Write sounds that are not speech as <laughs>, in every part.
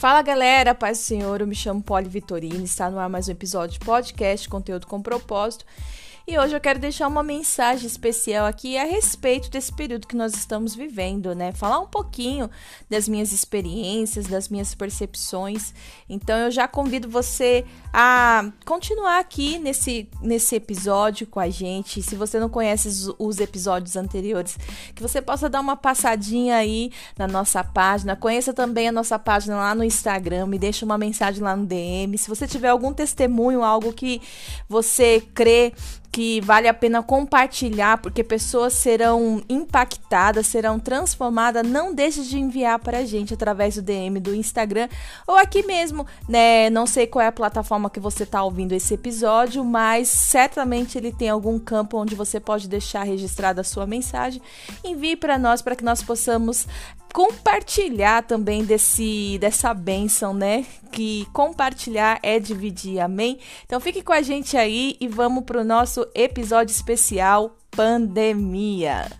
Fala galera, paz do Senhor, eu me chamo Poli Vitorino, está no ar mais um episódio de podcast, conteúdo com propósito. E hoje eu quero deixar uma mensagem especial aqui a respeito desse período que nós estamos vivendo, né? Falar um pouquinho das minhas experiências, das minhas percepções. Então eu já convido você a continuar aqui nesse, nesse episódio com a gente. Se você não conhece os, os episódios anteriores, que você possa dar uma passadinha aí na nossa página. Conheça também a nossa página lá no Instagram, me deixa uma mensagem lá no DM. Se você tiver algum testemunho, algo que você crê que vale a pena compartilhar, porque pessoas serão impactadas, serão transformadas. Não deixe de enviar para a gente através do DM do Instagram ou aqui mesmo, né? Não sei qual é a plataforma que você está ouvindo esse episódio, mas certamente ele tem algum campo onde você pode deixar registrada a sua mensagem. Envie para nós para que nós possamos compartilhar também desse dessa bênção, né? Que compartilhar é dividir, amém? Então fique com a gente aí e vamos para o nosso episódio especial Pandemia.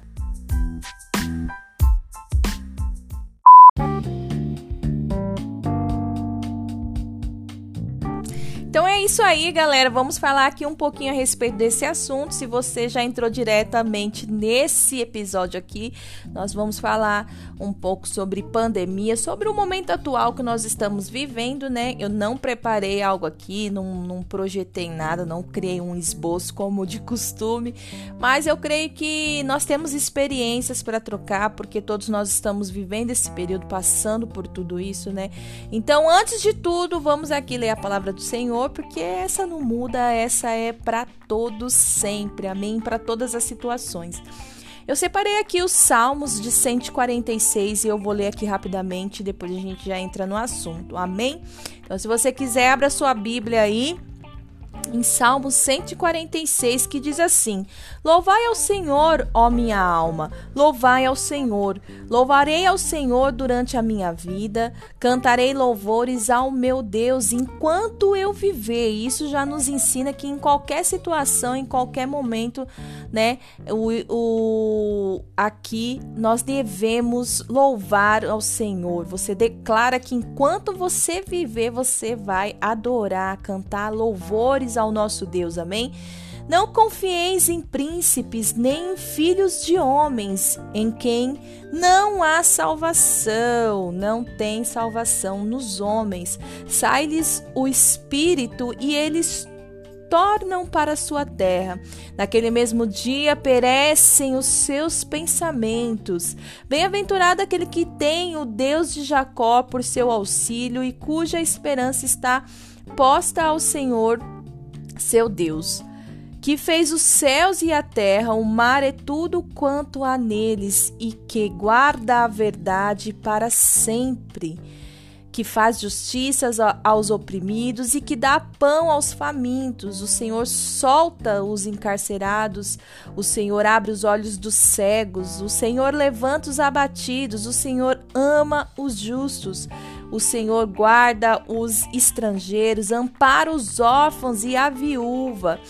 Então é isso aí, galera. Vamos falar aqui um pouquinho a respeito desse assunto. Se você já entrou diretamente nesse episódio aqui, nós vamos falar um pouco sobre pandemia, sobre o momento atual que nós estamos vivendo, né? Eu não preparei algo aqui, não, não projetei nada, não criei um esboço como de costume, mas eu creio que nós temos experiências para trocar, porque todos nós estamos vivendo esse período, passando por tudo isso, né? Então, antes de tudo, vamos aqui ler a palavra do Senhor Senhor, porque essa não muda, essa é para todos sempre. Amém? Para todas as situações. Eu separei aqui os Salmos de 146 e eu vou ler aqui rapidamente, depois a gente já entra no assunto. Amém? Então, se você quiser, abra sua Bíblia aí em Salmo 146, que diz assim: Louvai ao Senhor, ó minha alma, louvai ao Senhor. Louvarei ao Senhor durante a minha vida, cantarei louvores ao meu Deus enquanto eu viver. Isso já nos ensina que em qualquer situação, em qualquer momento, né, o, o aqui nós devemos louvar ao Senhor. Você declara que enquanto você viver, você vai adorar, cantar louvores ao nosso Deus. Amém? Não confieis em príncipes, nem em filhos de homens, em quem não há salvação, não tem salvação nos homens. Sai-lhes o espírito e eles tornam para sua terra. Naquele mesmo dia perecem os seus pensamentos. Bem-aventurado aquele que tem o Deus de Jacó por seu auxílio e cuja esperança está posta ao Senhor, seu Deus que fez os céus e a terra, o mar e tudo quanto há neles, e que guarda a verdade para sempre, que faz justiças aos oprimidos e que dá pão aos famintos. O Senhor solta os encarcerados, o Senhor abre os olhos dos cegos, o Senhor levanta os abatidos, o Senhor ama os justos. O Senhor guarda os estrangeiros, ampara os órfãos e a viúva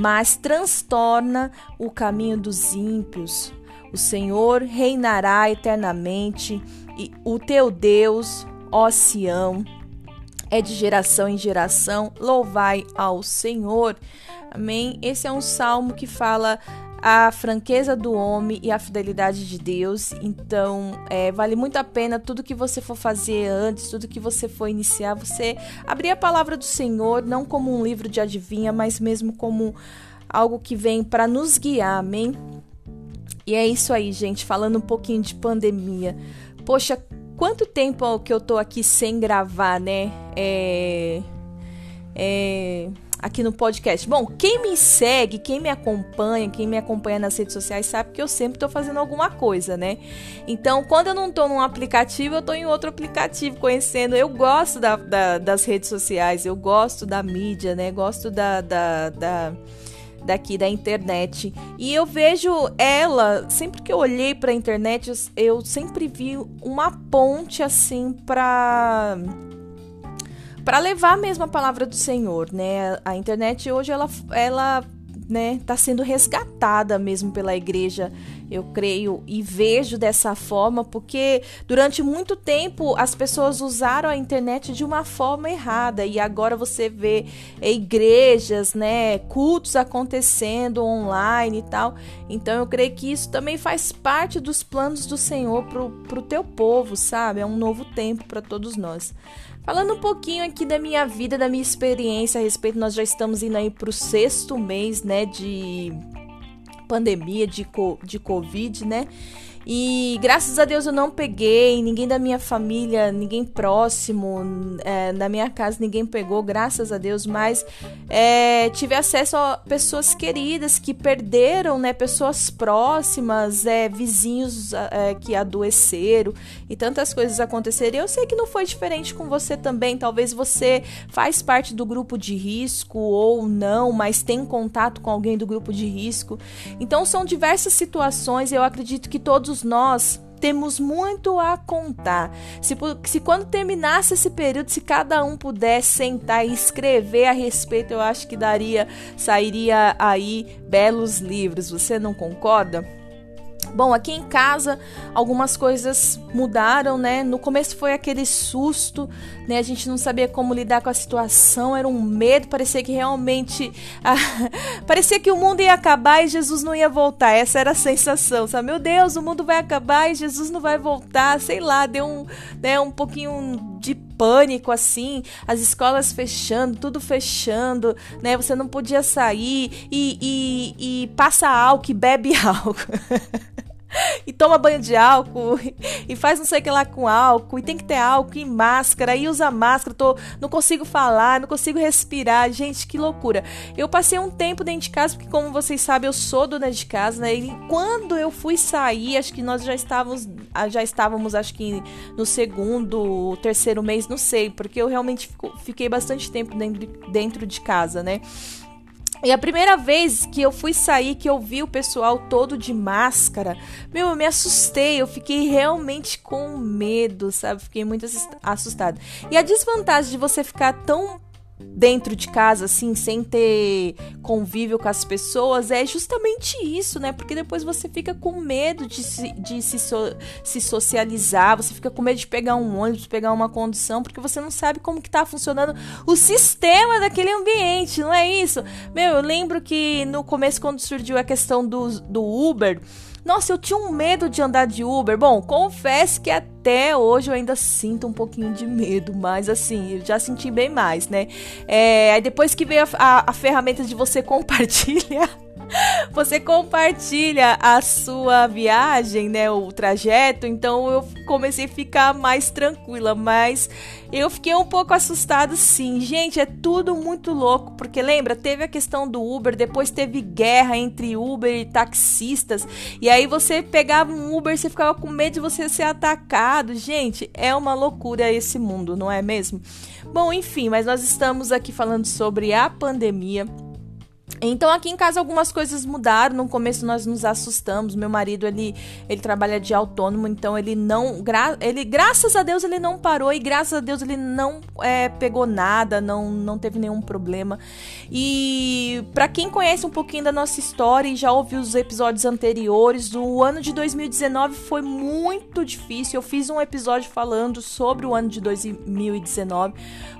mas transtorna o caminho dos ímpios. O Senhor reinará eternamente e o teu Deus, ó Sião, é de geração em geração. Louvai ao Senhor. Amém. Esse é um salmo que fala a franqueza do homem e a fidelidade de Deus. Então, é, vale muito a pena tudo que você for fazer antes, tudo que você for iniciar, você abrir a palavra do Senhor, não como um livro de adivinha, mas mesmo como algo que vem para nos guiar, amém? E é isso aí, gente, falando um pouquinho de pandemia. Poxa, quanto tempo que eu tô aqui sem gravar, né? É. É aqui no podcast. Bom, quem me segue, quem me acompanha, quem me acompanha nas redes sociais sabe que eu sempre estou fazendo alguma coisa, né? Então, quando eu não estou num aplicativo, eu estou em outro aplicativo conhecendo. Eu gosto da, da, das redes sociais, eu gosto da mídia, né? Gosto da, da, da daqui da internet. E eu vejo ela, sempre que eu olhei para a internet, eu, sempre vi uma ponte assim para para levar mesmo a palavra do Senhor, né? A internet hoje ela, ela né, tá sendo resgatada mesmo pela igreja. Eu creio e vejo dessa forma, porque durante muito tempo as pessoas usaram a internet de uma forma errada e agora você vê igrejas, né, cultos acontecendo online e tal. Então eu creio que isso também faz parte dos planos do Senhor pro, pro teu povo, sabe? É um novo tempo para todos nós. Falando um pouquinho aqui da minha vida, da minha experiência a respeito, nós já estamos indo aí pro sexto mês, né, de pandemia, de, de Covid, né? E graças a Deus eu não peguei, ninguém da minha família, ninguém próximo, é, na minha casa ninguém pegou, graças a Deus, mas é, tive acesso a pessoas queridas que perderam, né? Pessoas próximas, é, vizinhos é, que adoeceram e tantas coisas aconteceram. Eu sei que não foi diferente com você também. Talvez você faz parte do grupo de risco ou não, mas tem contato com alguém do grupo de risco. Então são diversas situações. Eu acredito que todos todos nós temos muito a contar. Se, se quando terminasse esse período, se cada um pudesse sentar e escrever a respeito, eu acho que daria, sairia aí belos livros. Você não concorda? Bom, aqui em casa algumas coisas mudaram, né? No começo foi aquele susto, né? A gente não sabia como lidar com a situação, era um medo, parecia que realmente ah, <laughs> parecia que o mundo ia acabar e Jesus não ia voltar. Essa era a sensação, sabe? Meu Deus, o mundo vai acabar e Jesus não vai voltar. Sei lá, deu um, né, um pouquinho de pânico assim, as escolas fechando, tudo fechando, né? Você não podia sair e, e, e passa álcool e bebe <laughs> álcool. <laughs> e toma banho de álcool <laughs> e faz não sei o que lá com álcool e tem que ter álcool e máscara e usa máscara, tô, não consigo falar, não consigo respirar, gente, que loucura. Eu passei um tempo dentro de casa porque como vocês sabem, eu sou dona de casa, né? E quando eu fui sair, acho que nós já estávamos ah, já estávamos acho que no segundo, terceiro mês, não sei, porque eu realmente fico, fiquei bastante tempo dentro, dentro de casa, né? E a primeira vez que eu fui sair, que eu vi o pessoal todo de máscara, meu, eu me assustei, eu fiquei realmente com medo, sabe? Fiquei muito assustada. E a desvantagem de você ficar tão dentro de casa, assim, sem ter convívio com as pessoas, é justamente isso, né? Porque depois você fica com medo de se, de se, so, se socializar, você fica com medo de pegar um ônibus, pegar uma condução, porque você não sabe como que tá funcionando o sistema daquele ambiente, não é isso? Meu, eu lembro que no começo, quando surgiu a questão do, do Uber, nossa, eu tinha um medo de andar de Uber. Bom, confesso que até hoje eu ainda sinto um pouquinho de medo, mas assim, eu já senti bem mais, né? É, aí depois que veio a, a, a ferramenta de você <laughs> compartilhar você compartilha a sua viagem, né, o trajeto, então eu comecei a ficar mais tranquila, mas eu fiquei um pouco assustada sim. Gente, é tudo muito louco, porque lembra, teve a questão do Uber, depois teve guerra entre Uber e taxistas, e aí você pegava um Uber, você ficava com medo de você ser atacado. Gente, é uma loucura esse mundo, não é mesmo? Bom, enfim, mas nós estamos aqui falando sobre a pandemia. Então aqui em casa algumas coisas mudaram. No começo nós nos assustamos. Meu marido ele, ele trabalha de autônomo, então ele não, gra, ele graças a Deus ele não parou e graças a Deus ele não é, pegou nada, não, não teve nenhum problema. E para quem conhece um pouquinho da nossa história e já ouviu os episódios anteriores, o ano de 2019 foi muito difícil. Eu fiz um episódio falando sobre o ano de 2019.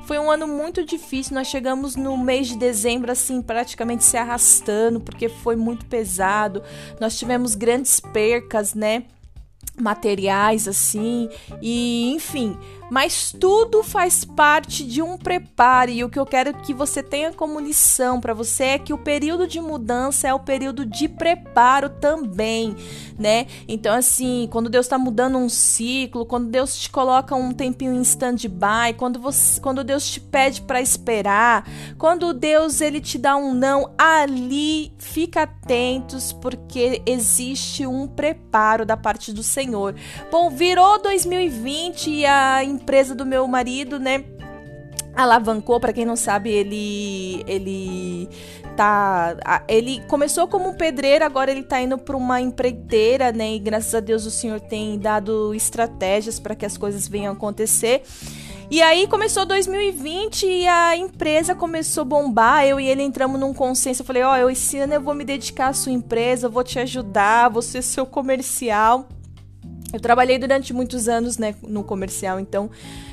Foi um ano muito difícil. Nós chegamos no mês de dezembro assim praticamente se arrastando porque foi muito pesado. Nós tivemos grandes percas, né? materiais assim e enfim mas tudo faz parte de um preparo e o que eu quero que você tenha como lição para você é que o período de mudança é o período de preparo também, né? Então assim, quando Deus está mudando um ciclo, quando Deus te coloca um tempinho em stand-by, quando você, quando Deus te pede para esperar, quando Deus ele te dá um não, ali fica atentos porque existe um preparo da parte do Senhor. Bom, virou 2020 e a empresa do meu marido, né? Alavancou, para quem não sabe, ele ele tá, ele começou como pedreiro, agora ele tá indo para uma empreiteira, né? E graças a Deus o Senhor tem dado estratégias para que as coisas venham acontecer. E aí começou 2020 e a empresa começou a bombar. Eu e ele entramos num consenso. Eu falei: Ó, oh, eu esse ano eu vou me dedicar à sua empresa, vou te ajudar, vou ser seu comercial. Eu trabalhei durante muitos anos, né, no comercial, então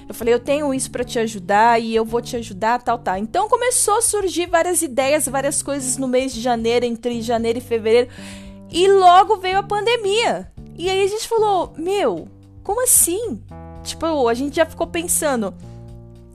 eu falei, eu tenho isso para te ajudar e eu vou te ajudar, tal, tal. Então começou a surgir várias ideias, várias coisas no mês de janeiro, entre janeiro e fevereiro, e logo veio a pandemia. E aí a gente falou, meu, como assim? Tipo, a gente já ficou pensando,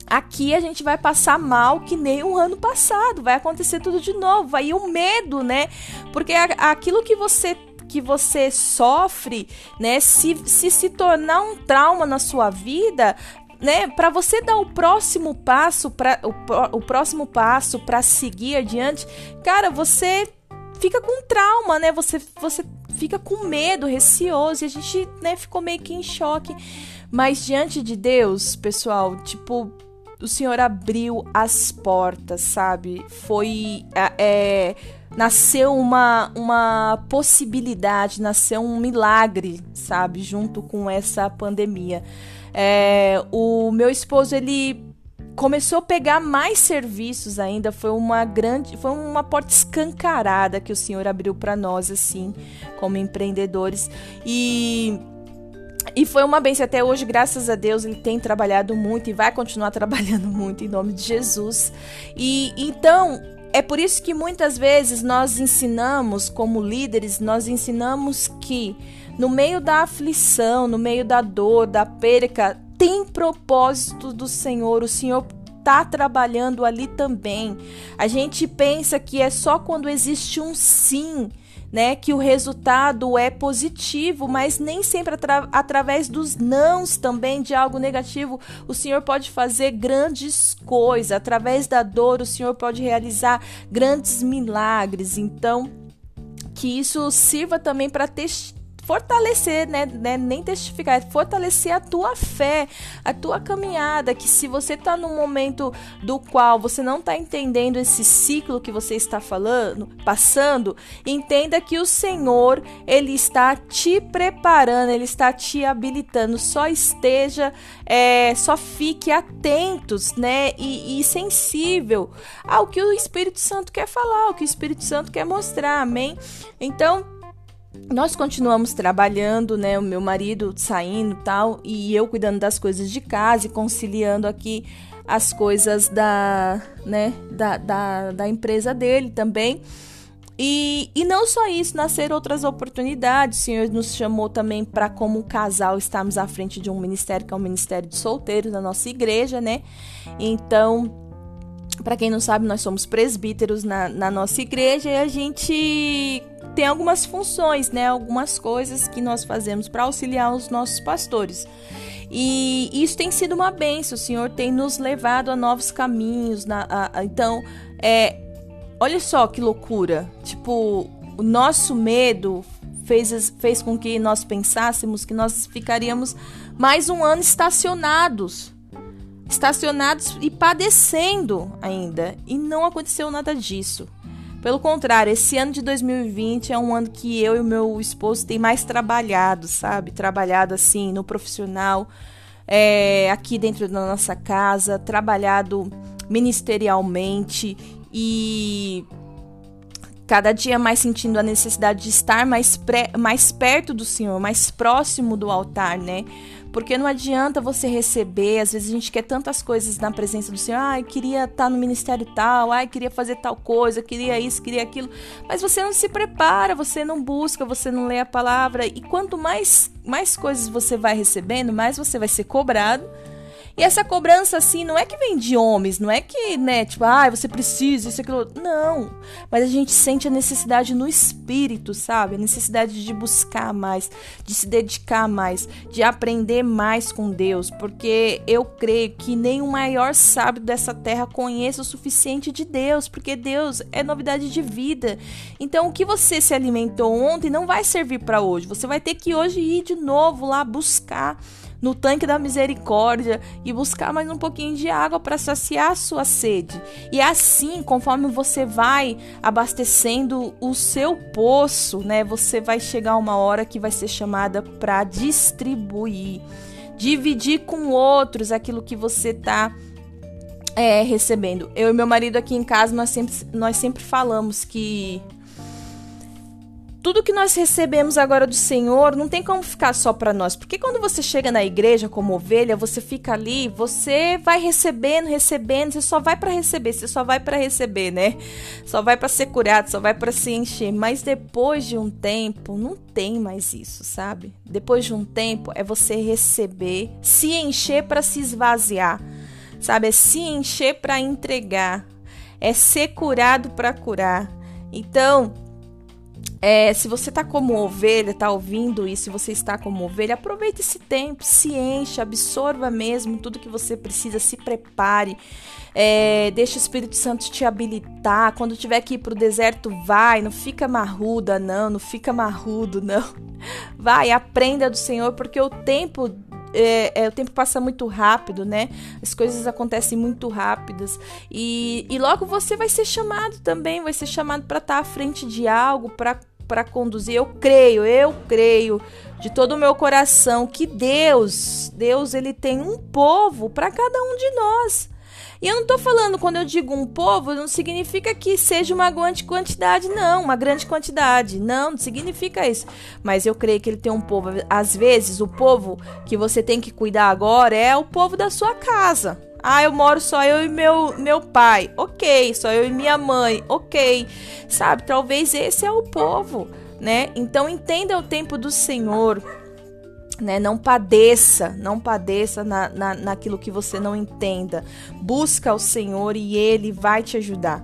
aqui a gente vai passar mal que nem o ano passado, vai acontecer tudo de novo. Aí o medo, né? Porque aquilo que você que você sofre, né, se, se se tornar um trauma na sua vida, né, para você dar o próximo passo, para o, o próximo passo para seguir adiante, cara, você fica com trauma, né? Você você fica com medo, receoso, e a gente, né, ficou meio que em choque. Mas diante de Deus, pessoal, tipo, o Senhor abriu as portas, sabe? Foi é, nasceu uma, uma possibilidade, nasceu um milagre, sabe, junto com essa pandemia. É, o meu esposo ele começou a pegar mais serviços ainda, foi uma grande, foi uma porta escancarada que o Senhor abriu para nós assim, como empreendedores e e foi uma bênção até hoje, graças a Deus, ele tem trabalhado muito e vai continuar <laughs> trabalhando muito em nome de Jesus. E então, é por isso que muitas vezes nós ensinamos, como líderes, nós ensinamos que no meio da aflição, no meio da dor, da perca, tem propósito do Senhor. O Senhor está trabalhando ali também. A gente pensa que é só quando existe um sim né, que o resultado é positivo, mas nem sempre atra através dos nãos também de algo negativo, o Senhor pode fazer grandes coisas. Através da dor, o Senhor pode realizar grandes milagres. Então, que isso sirva também para testar fortalecer, né, né, nem testificar, é fortalecer a tua fé, a tua caminhada, que se você está num momento do qual você não está entendendo esse ciclo que você está falando, passando, entenda que o Senhor, ele está te preparando, ele está te habilitando, só esteja, é, só fique atentos, né, e, e sensível ao que o Espírito Santo quer falar, ao que o Espírito Santo quer mostrar, amém? Então, nós continuamos trabalhando, né? O meu marido saindo tal, e eu cuidando das coisas de casa e conciliando aqui as coisas da, né, da, da, da empresa dele também. E, e não só isso, nasceram outras oportunidades. O Senhor nos chamou também para, como casal, estarmos à frente de um ministério, que é o Ministério de Solteiros da nossa igreja, né? Então, para quem não sabe, nós somos presbíteros na, na nossa igreja e a gente tem algumas funções, né? Algumas coisas que nós fazemos para auxiliar os nossos pastores. E isso tem sido uma benção, o Senhor tem nos levado a novos caminhos. Na, a, a, então, é, olha só que loucura. Tipo, o nosso medo fez, fez com que nós pensássemos que nós ficaríamos mais um ano estacionados estacionados e padecendo ainda. E não aconteceu nada disso. Pelo contrário, esse ano de 2020 é um ano que eu e o meu esposo tem mais trabalhado, sabe? Trabalhado assim no profissional, é, aqui dentro da nossa casa, trabalhado ministerialmente e cada dia mais sentindo a necessidade de estar mais, mais perto do Senhor, mais próximo do altar, né? Porque não adianta você receber, às vezes a gente quer tantas coisas na presença do Senhor. Ai, queria estar no ministério tal, ai, queria fazer tal coisa, queria isso, queria aquilo. Mas você não se prepara, você não busca, você não lê a palavra. E quanto mais, mais coisas você vai recebendo, mais você vai ser cobrado e essa cobrança, assim, não é que vem de homens, não é que, né, tipo, ah, você precisa, isso, aquilo. Não. Mas a gente sente a necessidade no espírito, sabe? A necessidade de buscar mais, de se dedicar mais, de aprender mais com Deus. Porque eu creio que nem o maior sábio dessa terra conheça o suficiente de Deus, porque Deus é novidade de vida. Então, o que você se alimentou ontem não vai servir para hoje. Você vai ter que hoje ir de novo lá buscar no tanque da misericórdia e buscar mais um pouquinho de água para saciar a sua sede. E assim, conforme você vai abastecendo o seu poço, né, você vai chegar uma hora que vai ser chamada para distribuir. dividir com outros aquilo que você está é, recebendo. Eu e meu marido aqui em casa, nós sempre, nós sempre falamos que tudo que nós recebemos agora do Senhor não tem como ficar só para nós, porque quando você chega na igreja como ovelha, você fica ali, você vai recebendo, recebendo, você só vai para receber, você só vai para receber, né? Só vai para ser curado, só vai para se encher, mas depois de um tempo não tem mais isso, sabe? Depois de um tempo é você receber, se encher para se esvaziar. Sabe? É se encher para entregar, é ser curado para curar. Então, é, se você está como ovelha, está ouvindo isso, se você está como ovelha, aproveite esse tempo, se encha, absorva mesmo tudo que você precisa, se prepare, é, deixa o Espírito Santo te habilitar. Quando tiver que ir para o deserto, vai, não fica marruda, não, não fica marrudo, não. <laughs> Vai, aprenda do Senhor, porque o tempo é, é, o tempo passa muito rápido, né? As coisas acontecem muito rápidas e, e logo você vai ser chamado também, vai ser chamado para estar tá à frente de algo, para para conduzir. Eu creio, eu creio de todo o meu coração que Deus, Deus ele tem um povo para cada um de nós. E eu não estou falando, quando eu digo um povo, não significa que seja uma grande quantidade, não, uma grande quantidade. Não, não significa isso. Mas eu creio que ele tem um povo. Às vezes, o povo que você tem que cuidar agora é o povo da sua casa. Ah, eu moro só eu e meu, meu pai. Ok. Só eu e minha mãe. Ok. Sabe, talvez esse é o povo, né? Então entenda o tempo do Senhor. Né? Não padeça, não padeça na, na, naquilo que você não entenda. Busca o Senhor e Ele vai te ajudar.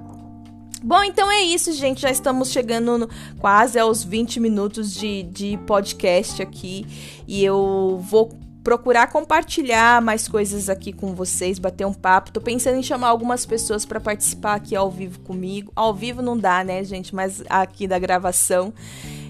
Bom, então é isso, gente. Já estamos chegando no, quase aos 20 minutos de, de podcast aqui. E eu vou procurar compartilhar mais coisas aqui com vocês, bater um papo. Tô pensando em chamar algumas pessoas para participar aqui ao vivo comigo. Ao vivo não dá, né, gente? Mas aqui da gravação.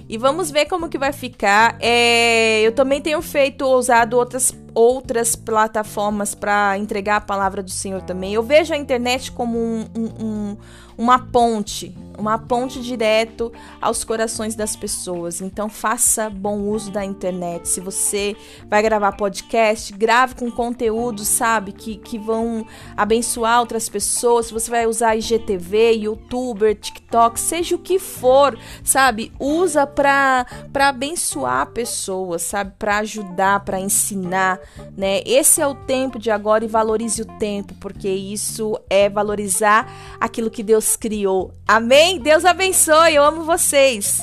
E vamos ver como que vai ficar. É, eu também tenho feito, usado outras, outras plataformas para entregar a palavra do Senhor também. Eu vejo a internet como um, um, um uma ponte, uma ponte direto aos corações das pessoas. Então faça bom uso da internet. Se você vai gravar podcast, grave com conteúdo, sabe, que, que vão abençoar outras pessoas. Se você vai usar IGTV, YouTuber, TikTok, seja o que for, sabe, usa para para abençoar pessoas, sabe, para ajudar, para ensinar, né? Esse é o tempo de agora e valorize o tempo, porque isso é valorizar aquilo que Deus criou. Amém? Deus abençoe. Eu amo vocês.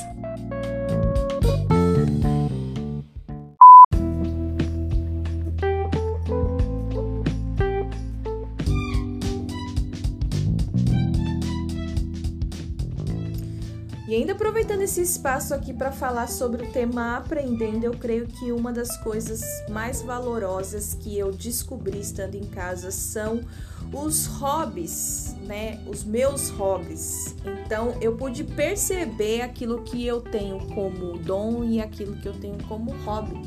E ainda aproveitando esse espaço aqui para falar sobre o tema aprendendo, eu creio que uma das coisas mais valorosas que eu descobri estando em casa são os hobbies, né? Os meus hobbies. Então eu pude perceber aquilo que eu tenho como dom e aquilo que eu tenho como hobby.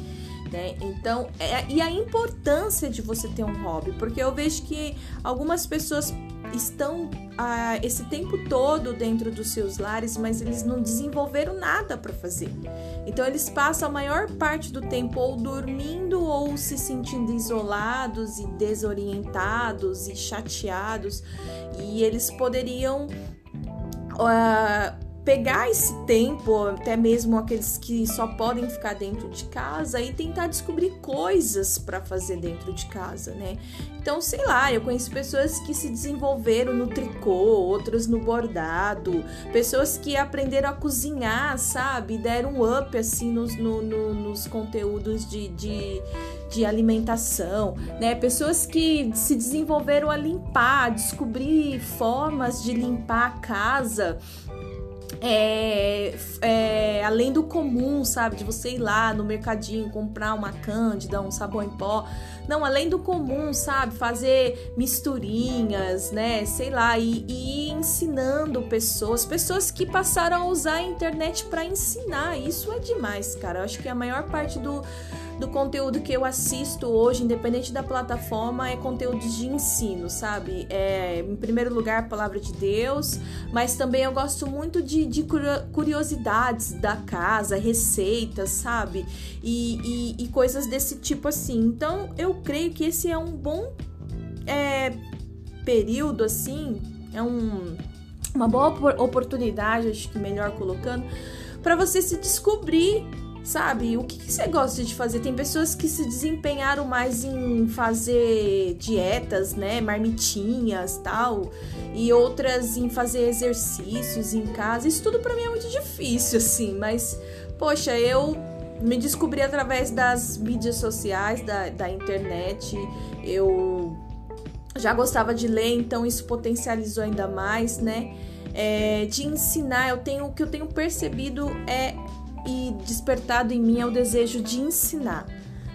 Né? Então, é, e a importância de você ter um hobby, porque eu vejo que algumas pessoas estão ah, esse tempo todo dentro dos seus lares, mas eles não desenvolveram nada para fazer. Então eles passam a maior parte do tempo ou dormindo ou se sentindo isolados e desorientados e chateados, e eles poderiam uh, pegar esse tempo, até mesmo aqueles que só podem ficar dentro de casa e tentar descobrir coisas para fazer dentro de casa, né? Então, sei lá, eu conheço pessoas que se desenvolveram no tricô, outras no bordado, pessoas que aprenderam a cozinhar, sabe? Deram um up assim nos, no, no, nos conteúdos de, de, de alimentação, né? Pessoas que se desenvolveram a limpar, descobrir formas de limpar a casa é, é, além do comum, sabe? De você ir lá no mercadinho comprar uma cândida, um sabão em pó. Não, além do comum, sabe? Fazer misturinhas, né? Sei lá, e, e ensinando pessoas, pessoas que passaram a usar a internet para ensinar. Isso é demais, cara. Eu acho que a maior parte do do conteúdo que eu assisto hoje, independente da plataforma, é conteúdo de ensino, sabe? É, em primeiro lugar, a palavra de Deus, mas também eu gosto muito de de, de curiosidades da casa, receitas, sabe? E, e, e, coisas desse tipo assim. Então, eu creio que esse é um bom é, período, assim, é um, uma boa oportunidade, acho que melhor colocando, para você se descobrir Sabe, o que, que, você gosta de fazer? Tem pessoas que se desempenharam mais em fazer dietas, né, marmitinhas, tal, e outras em fazer exercícios em casa. Isso tudo para mim é muito difícil, assim, mas poxa, eu me descobri através das mídias sociais, da, da internet. Eu já gostava de ler, então isso potencializou ainda mais, né? É, de ensinar, eu tenho o que eu tenho percebido é e despertado em mim é o desejo de ensinar,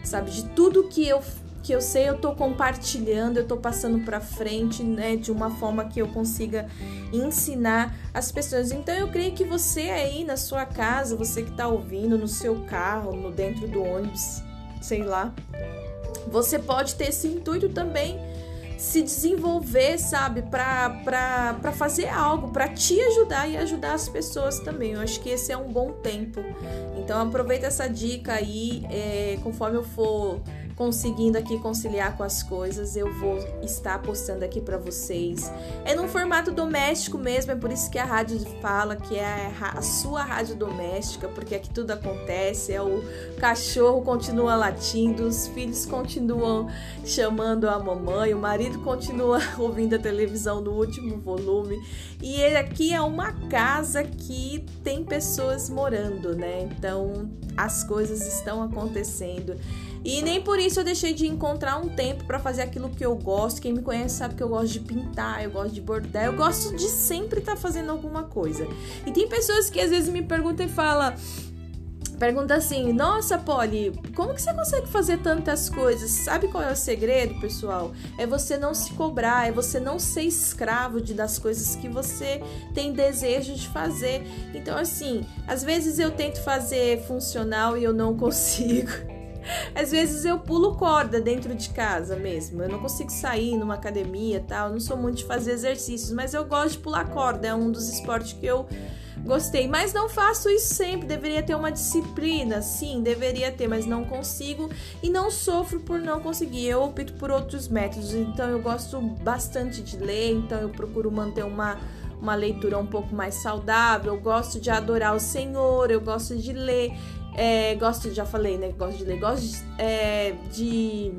sabe? De tudo que eu que eu sei, eu tô compartilhando, eu tô passando para frente, né, de uma forma que eu consiga ensinar as pessoas. Então eu creio que você aí na sua casa, você que tá ouvindo no seu carro, no dentro do ônibus, sei lá, você pode ter esse intuito também se desenvolver, sabe, para fazer algo, para te ajudar e ajudar as pessoas também. Eu acho que esse é um bom tempo. Então aproveita essa dica aí, é, conforme eu for conseguindo aqui conciliar com as coisas, eu vou estar postando aqui para vocês. É num formato doméstico mesmo, é por isso que a rádio fala que é a sua rádio doméstica, porque aqui tudo acontece, é o cachorro continua latindo, os filhos continuam chamando a mamãe, o marido continua <laughs> ouvindo a televisão no último volume. E aqui é uma casa que tem pessoas morando, né? Então as coisas estão acontecendo. E nem por isso eu deixei de encontrar um tempo para fazer aquilo que eu gosto. Quem me conhece sabe que eu gosto de pintar, eu gosto de bordar, eu gosto de sempre estar tá fazendo alguma coisa. E tem pessoas que às vezes me perguntam e falam. Pergunta assim, nossa Polly, como que você consegue fazer tantas coisas? Sabe qual é o segredo, pessoal? É você não se cobrar, é você não ser escravo de, das coisas que você tem desejo de fazer. Então, assim, às vezes eu tento fazer funcional e eu não <laughs> consigo. Às vezes eu pulo corda dentro de casa mesmo. Eu não consigo sair numa academia tal. Não sou muito de fazer exercícios, mas eu gosto de pular corda. É um dos esportes que eu gostei. Mas não faço isso sempre. Deveria ter uma disciplina, sim, deveria ter, mas não consigo e não sofro por não conseguir. Eu opto por outros métodos. Então eu gosto bastante de ler. Então eu procuro manter uma uma leitura um pouco mais saudável, eu gosto de adorar o Senhor, eu gosto de ler. É, gosto, já falei, né? Gosto de ler, gosto de, é, de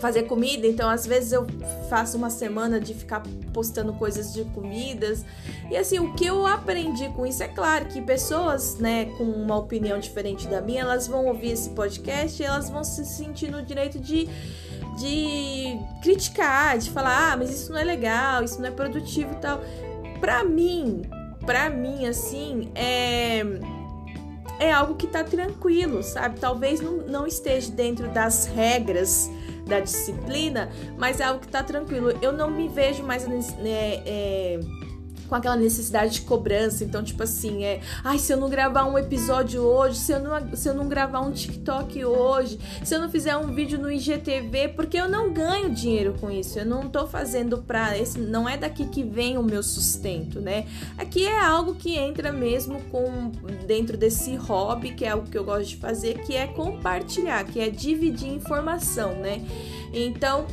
fazer comida, então às vezes eu faço uma semana de ficar postando coisas de comidas. E assim, o que eu aprendi com isso é claro que pessoas, né, com uma opinião diferente da minha, elas vão ouvir esse podcast e elas vão se sentir no direito de de criticar, de falar: "Ah, mas isso não é legal, isso não é produtivo", e tal. Para mim, para mim assim, é é algo que tá tranquilo, sabe? Talvez não, não esteja dentro das regras da disciplina, mas é algo que tá tranquilo. Eu não me vejo mais né, é, com aquela necessidade de cobrança. Então, tipo assim, é. Ai, se eu não gravar um episódio hoje, se eu não, se eu não gravar um TikTok hoje, se eu não fizer um vídeo no IGTV, porque eu não ganho dinheiro com isso. Eu não tô fazendo pra. Esse, não é daqui que vem o meu sustento, né? Aqui é algo que entra mesmo com dentro desse hobby, que é algo que eu gosto de fazer, que é compartilhar, que é dividir informação, né? Então,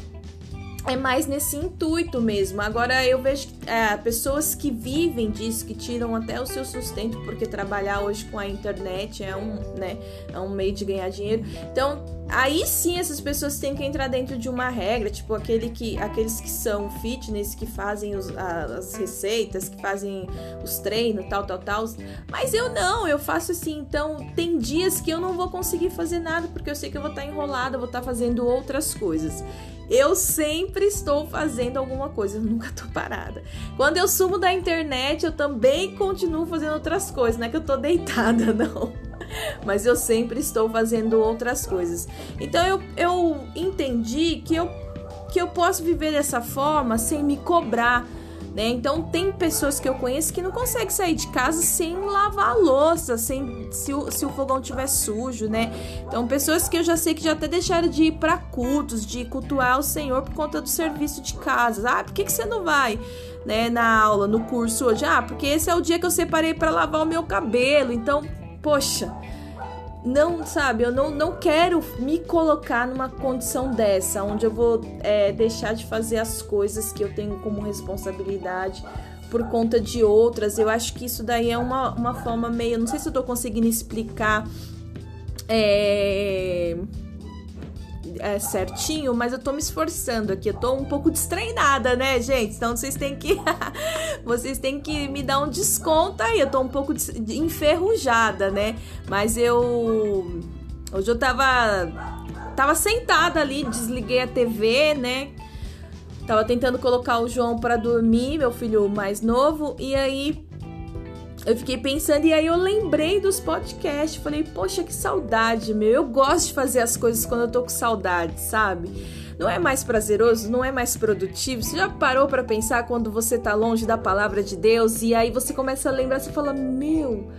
é mais nesse intuito mesmo. Agora eu vejo é, pessoas que vivem disso, que tiram até o seu sustento, porque trabalhar hoje com a internet é um, né, é um meio de ganhar dinheiro. Então, aí sim essas pessoas têm que entrar dentro de uma regra, tipo aquele que, aqueles que são fitness, que fazem os, as receitas, que fazem os treinos, tal, tal, tal. Mas eu não, eu faço assim. Então, tem dias que eu não vou conseguir fazer nada, porque eu sei que eu vou estar enrolada, vou estar fazendo outras coisas. Eu sempre estou fazendo alguma coisa, eu nunca tô parada. Quando eu sumo da internet, eu também continuo fazendo outras coisas, não é que eu tô deitada, <laughs> não. Mas eu sempre estou fazendo outras coisas. Então eu, eu entendi que eu, que eu posso viver dessa forma sem me cobrar né? Então tem pessoas que eu conheço que não conseguem sair de casa sem lavar a louça, sem se o, se o fogão tiver sujo, né? Então pessoas que eu já sei que já até deixaram de ir para cultos, de cultuar o Senhor por conta do serviço de casa. Ah, por que, que você não vai? Né, na aula, no curso hoje, ah, porque esse é o dia que eu separei para lavar o meu cabelo. Então, poxa, não, sabe, eu não, não quero me colocar numa condição dessa, onde eu vou é, deixar de fazer as coisas que eu tenho como responsabilidade por conta de outras. Eu acho que isso daí é uma, uma forma meio. Não sei se eu tô conseguindo explicar. É, é, certinho, mas eu tô me esforçando aqui. Eu tô um pouco destreinada, né, gente? Então vocês têm que. <laughs> vocês têm que me dar um desconto aí. Eu tô um pouco enferrujada, né? Mas eu. Hoje eu tava. Tava sentada ali, desliguei a TV, né? Tava tentando colocar o João para dormir, meu filho mais novo, e aí eu fiquei pensando e aí eu lembrei dos podcasts. Falei, poxa, que saudade, meu. Eu gosto de fazer as coisas quando eu tô com saudade, sabe? Não é mais prazeroso, não é mais produtivo. Você já parou para pensar quando você tá longe da palavra de Deus e aí você começa a lembrar, você fala, meu,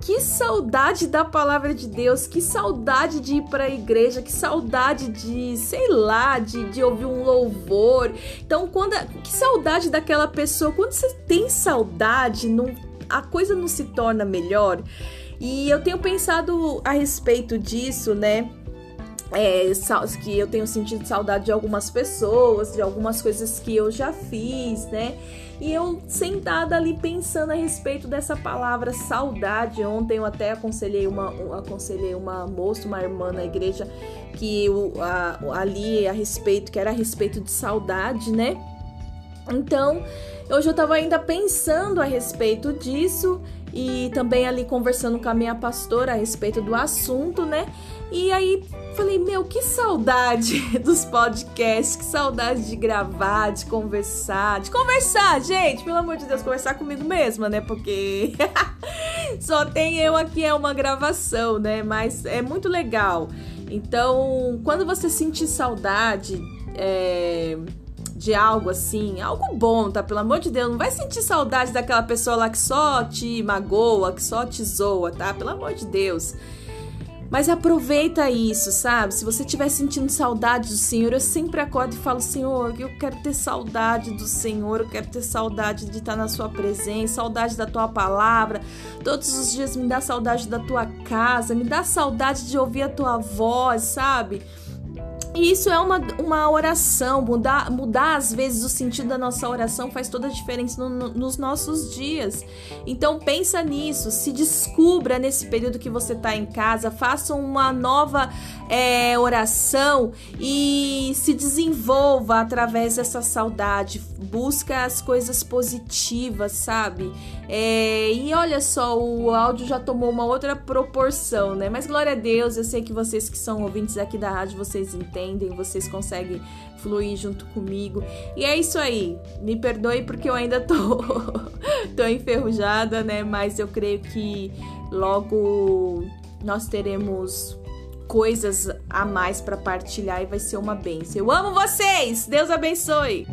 que saudade da palavra de Deus, que saudade de ir para a igreja, que saudade de, sei lá, de, de ouvir um louvor. Então, quando que saudade daquela pessoa, quando você tem saudade, não a coisa não se torna melhor. E eu tenho pensado a respeito disso, né? É, que eu tenho sentido saudade de algumas pessoas, de algumas coisas que eu já fiz, né? E eu sentada ali pensando a respeito dessa palavra saudade. Ontem eu até aconselhei uma, aconselhei uma moça, uma irmã na igreja, que eu, a, ali a respeito, que era a respeito de saudade, né? Então, hoje eu tava ainda pensando a respeito disso e também ali conversando com a minha pastora a respeito do assunto, né? E aí falei, meu, que saudade <laughs> dos podcasts, que saudade de gravar, de conversar, de conversar, gente, pelo amor de Deus, conversar comigo mesma, né? Porque <laughs> só tem eu aqui, é uma gravação, né? Mas é muito legal. Então, quando você sentir saudade, é de algo assim, algo bom, tá? Pelo amor de Deus, não vai sentir saudade daquela pessoa lá que só te magoa, que só te zoa, tá? Pelo amor de Deus. Mas aproveita isso, sabe? Se você estiver sentindo saudade do Senhor, eu sempre acordo e falo: Senhor, eu quero ter saudade do Senhor, eu quero ter saudade de estar na Sua presença, saudade da Tua palavra. Todos os dias me dá saudade da Tua casa, me dá saudade de ouvir a Tua voz, sabe? E isso é uma, uma oração, mudar, mudar às vezes o sentido da nossa oração faz toda a diferença no, no, nos nossos dias. Então pensa nisso, se descubra nesse período que você está em casa, faça uma nova é, oração e se desenvolva através dessa saudade. Busca as coisas positivas, sabe? É, e olha só, o áudio já tomou uma outra proporção, né? Mas glória a Deus, eu sei que vocês que são ouvintes aqui da rádio, vocês entendem, vocês conseguem fluir junto comigo. E é isso aí. Me perdoe porque eu ainda tô, <laughs> tô enferrujada, né? Mas eu creio que logo nós teremos coisas a mais para partilhar e vai ser uma benção. Eu amo vocês! Deus abençoe!